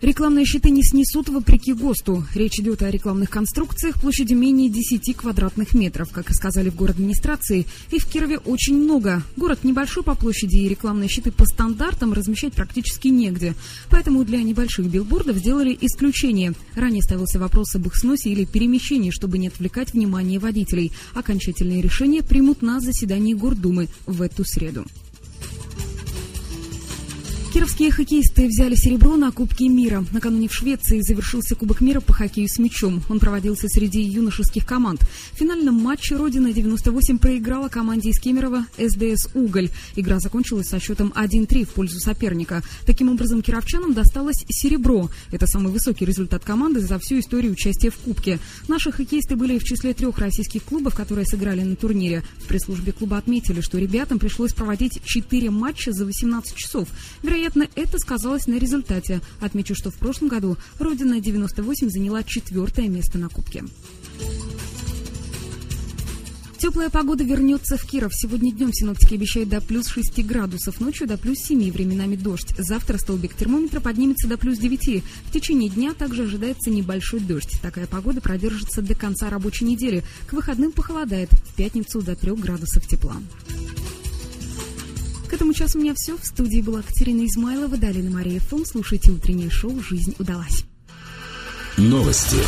Рекламные щиты не снесут вопреки ГОСТу. Речь идет о рекламных конструкциях площадью менее 10 квадратных метров. Как и сказали в администрации, и в Кирове очень много. Город небольшой по площади, и рекламные щиты по стандартам размещать практически негде. Поэтому для небольших билбордов сделали исключение. Ранее ставился вопрос об их сносе или перемещении, чтобы не отвлекать внимание водителей. Окончательные решения примут на заседании Гордумы в эту среду. Кировские хоккеисты взяли серебро на Кубке мира. Накануне в Швеции завершился Кубок мира по хоккею с мячом. Он проводился среди юношеских команд. В финальном матче Родина-98 проиграла команде из Кемерово СДС «Уголь». Игра закончилась со счетом 1-3 в пользу соперника. Таким образом, кировчанам досталось серебро. Это самый высокий результат команды за всю историю участия в Кубке. Наши хоккеисты были в числе трех российских клубов, которые сыграли на турнире. В пресс-службе клуба отметили, что ребятам пришлось проводить 4 матча за 18 часов. Вероятно, Вероятно, это сказалось на результате. Отмечу, что в прошлом году Родина 98 заняла четвертое место на Кубке. Теплая погода вернется в Киров. Сегодня днем синоптики обещают до плюс 6 градусов, ночью до плюс 7, временами дождь. Завтра столбик термометра поднимется до плюс 9. В течение дня также ожидается небольшой дождь. Такая погода продержится до конца рабочей недели. К выходным похолодает. В пятницу до 3 градусов тепла. К этому часу у меня все. В студии была Катерина Измайлова. Далее на Мария ФМ. Слушайте утреннее шоу «Жизнь удалась». Новости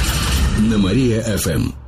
на Мария-ФМ.